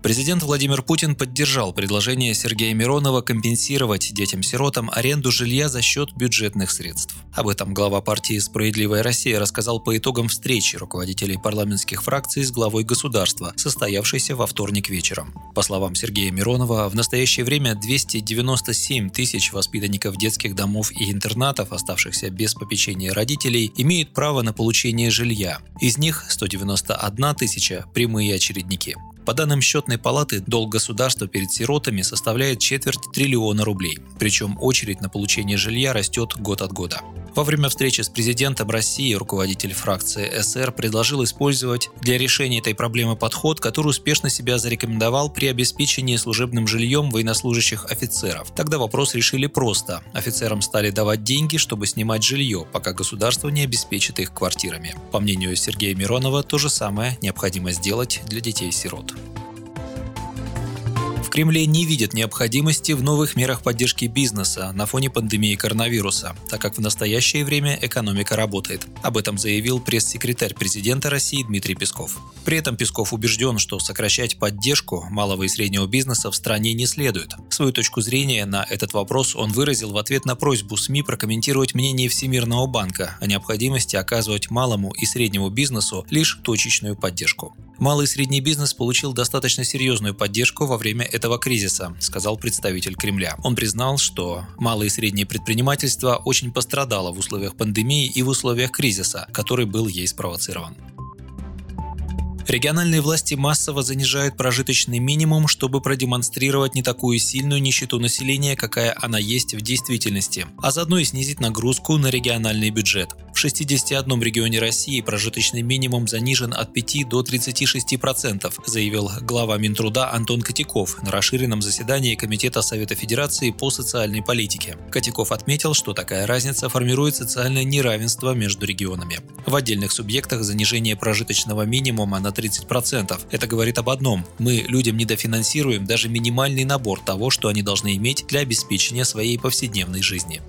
Президент Владимир Путин поддержал предложение Сергея Миронова компенсировать детям-сиротам аренду жилья за счет бюджетных средств. Об этом глава партии «Справедливая Россия» рассказал по итогам встречи руководителей парламентских фракций с главой государства, состоявшейся во вторник вечером. По словам Сергея Миронова, в настоящее время 297 тысяч воспитанников детских домов и интернатов, оставшихся без попечения родителей, имеют право на получение жилья. Из них 191 тысяча – прямые очередники. По данным счетной палаты, долг государства перед сиротами составляет четверть триллиона рублей, причем очередь на получение жилья растет год от года. Во время встречи с президентом России руководитель фракции СР предложил использовать для решения этой проблемы подход, который успешно себя зарекомендовал при обеспечении служебным жильем военнослужащих офицеров. Тогда вопрос решили просто. Офицерам стали давать деньги, чтобы снимать жилье, пока государство не обеспечит их квартирами. По мнению Сергея Миронова, то же самое необходимо сделать для детей-сирот. Кремле не видит необходимости в новых мерах поддержки бизнеса на фоне пандемии коронавируса, так как в настоящее время экономика работает. Об этом заявил пресс-секретарь президента России Дмитрий Песков. При этом Песков убежден, что сокращать поддержку малого и среднего бизнеса в стране не следует. Свою точку зрения на этот вопрос он выразил в ответ на просьбу СМИ прокомментировать мнение Всемирного банка о необходимости оказывать малому и среднему бизнесу лишь точечную поддержку. Малый и средний бизнес получил достаточно серьезную поддержку во время этого кризиса, сказал представитель Кремля. Он признал, что малое и среднее предпринимательство очень пострадало в условиях пандемии и в условиях кризиса, который был ей спровоцирован. Региональные власти массово занижают прожиточный минимум, чтобы продемонстрировать не такую сильную нищету населения, какая она есть в действительности, а заодно и снизить нагрузку на региональный бюджет. В 61 регионе России прожиточный минимум занижен от 5 до 36%, заявил глава Минтруда Антон Котяков на расширенном заседании Комитета Совета Федерации по социальной политике. Котяков отметил, что такая разница формирует социальное неравенство между регионами. В отдельных субъектах занижение прожиточного минимума на 30%. Это говорит об одном – мы людям недофинансируем даже минимальный набор того, что они должны иметь для обеспечения своей повседневной жизни.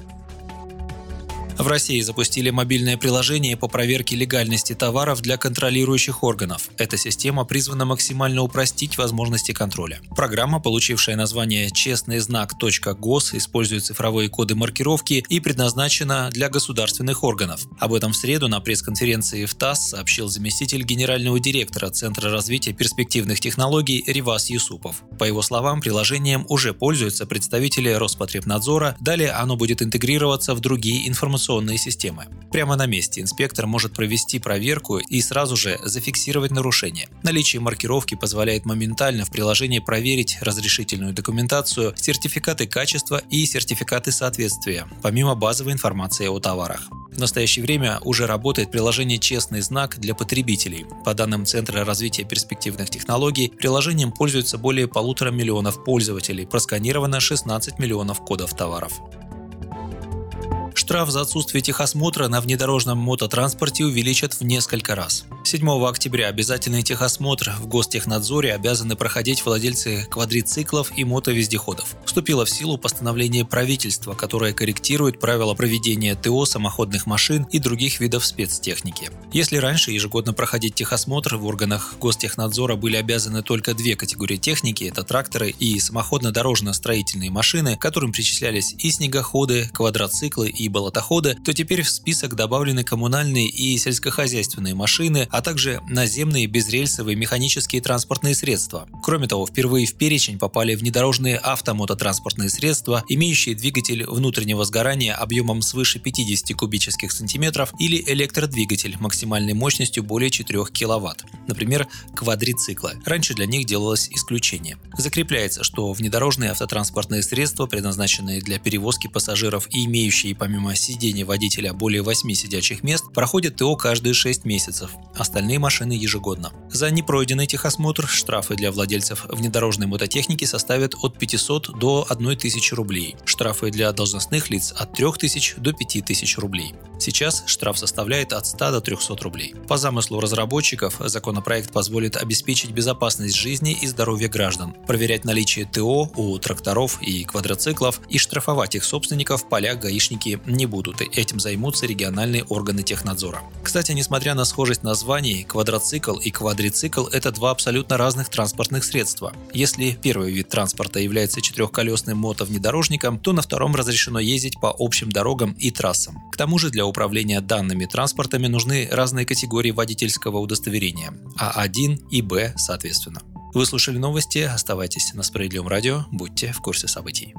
В России запустили мобильное приложение по проверке легальности товаров для контролирующих органов. Эта система призвана максимально упростить возможности контроля. Программа, получившая название «Честный знак.гос», использует цифровые коды маркировки и предназначена для государственных органов. Об этом в среду на пресс-конференции в ТАСС сообщил заместитель генерального директора Центра развития перспективных технологий Ривас Юсупов. По его словам, приложением уже пользуются представители Роспотребнадзора, далее оно будет интегрироваться в другие информационные информационные системы. Прямо на месте инспектор может провести проверку и сразу же зафиксировать нарушение. Наличие маркировки позволяет моментально в приложении проверить разрешительную документацию, сертификаты качества и сертификаты соответствия, помимо базовой информации о товарах. В настоящее время уже работает приложение «Честный знак» для потребителей. По данным Центра развития перспективных технологий, приложением пользуются более полутора миллионов пользователей, просканировано 16 миллионов кодов товаров. Штраф за отсутствие техосмотра на внедорожном мототранспорте увеличат в несколько раз. 7 октября обязательный техосмотр в Гостехнадзоре обязаны проходить владельцы квадрициклов и мотовездеходов. Вступило в силу постановление правительства, которое корректирует правила проведения ТО самоходных машин и других видов спецтехники. Если раньше ежегодно проходить техосмотр в органах Гостехнадзора были обязаны только две категории техники – это тракторы и самоходно-дорожно-строительные машины, которым причислялись и снегоходы, квадроциклы и болотоходы, то теперь в список добавлены коммунальные и сельскохозяйственные машины, а также наземные безрельсовые механические транспортные средства. Кроме того, впервые в перечень попали внедорожные автомототранспортные средства, имеющие двигатель внутреннего сгорания объемом свыше 50 кубических сантиметров или электродвигатель максимальной мощностью более 4 киловатт, например, квадрициклы. Раньше для них делалось исключение. Закрепляется, что внедорожные автотранспортные средства, предназначенные для перевозки пассажиров и имеющие помимо сидения водителя более 8 сидячих мест, проходят ТО каждые 6 месяцев, остальные машины ежегодно. За непройденный техосмотр штрафы для владельцев внедорожной мототехники составят от 500 до 1000 рублей. Штрафы для должностных лиц от 3000 до 5000 рублей. Сейчас штраф составляет от 100 до 300 рублей. По замыслу разработчиков, законопроект позволит обеспечить безопасность жизни и здоровья граждан, проверять наличие ТО у тракторов и квадроциклов и штрафовать их собственников поля гаишники не будут, и этим займутся региональные органы технадзора. Кстати, несмотря на схожесть названий, квадроцикл и квадрицикл – это два абсолютно разных транспортных средства. Если первый вид транспорта является четырехколесным мотовнедорожником, то на втором разрешено ездить по общим дорогам и трассам. К тому же для управления данными транспортами нужны разные категории водительского удостоверения – А1 и Б соответственно. Вы слушали новости, оставайтесь на Справедливом радио, будьте в курсе событий.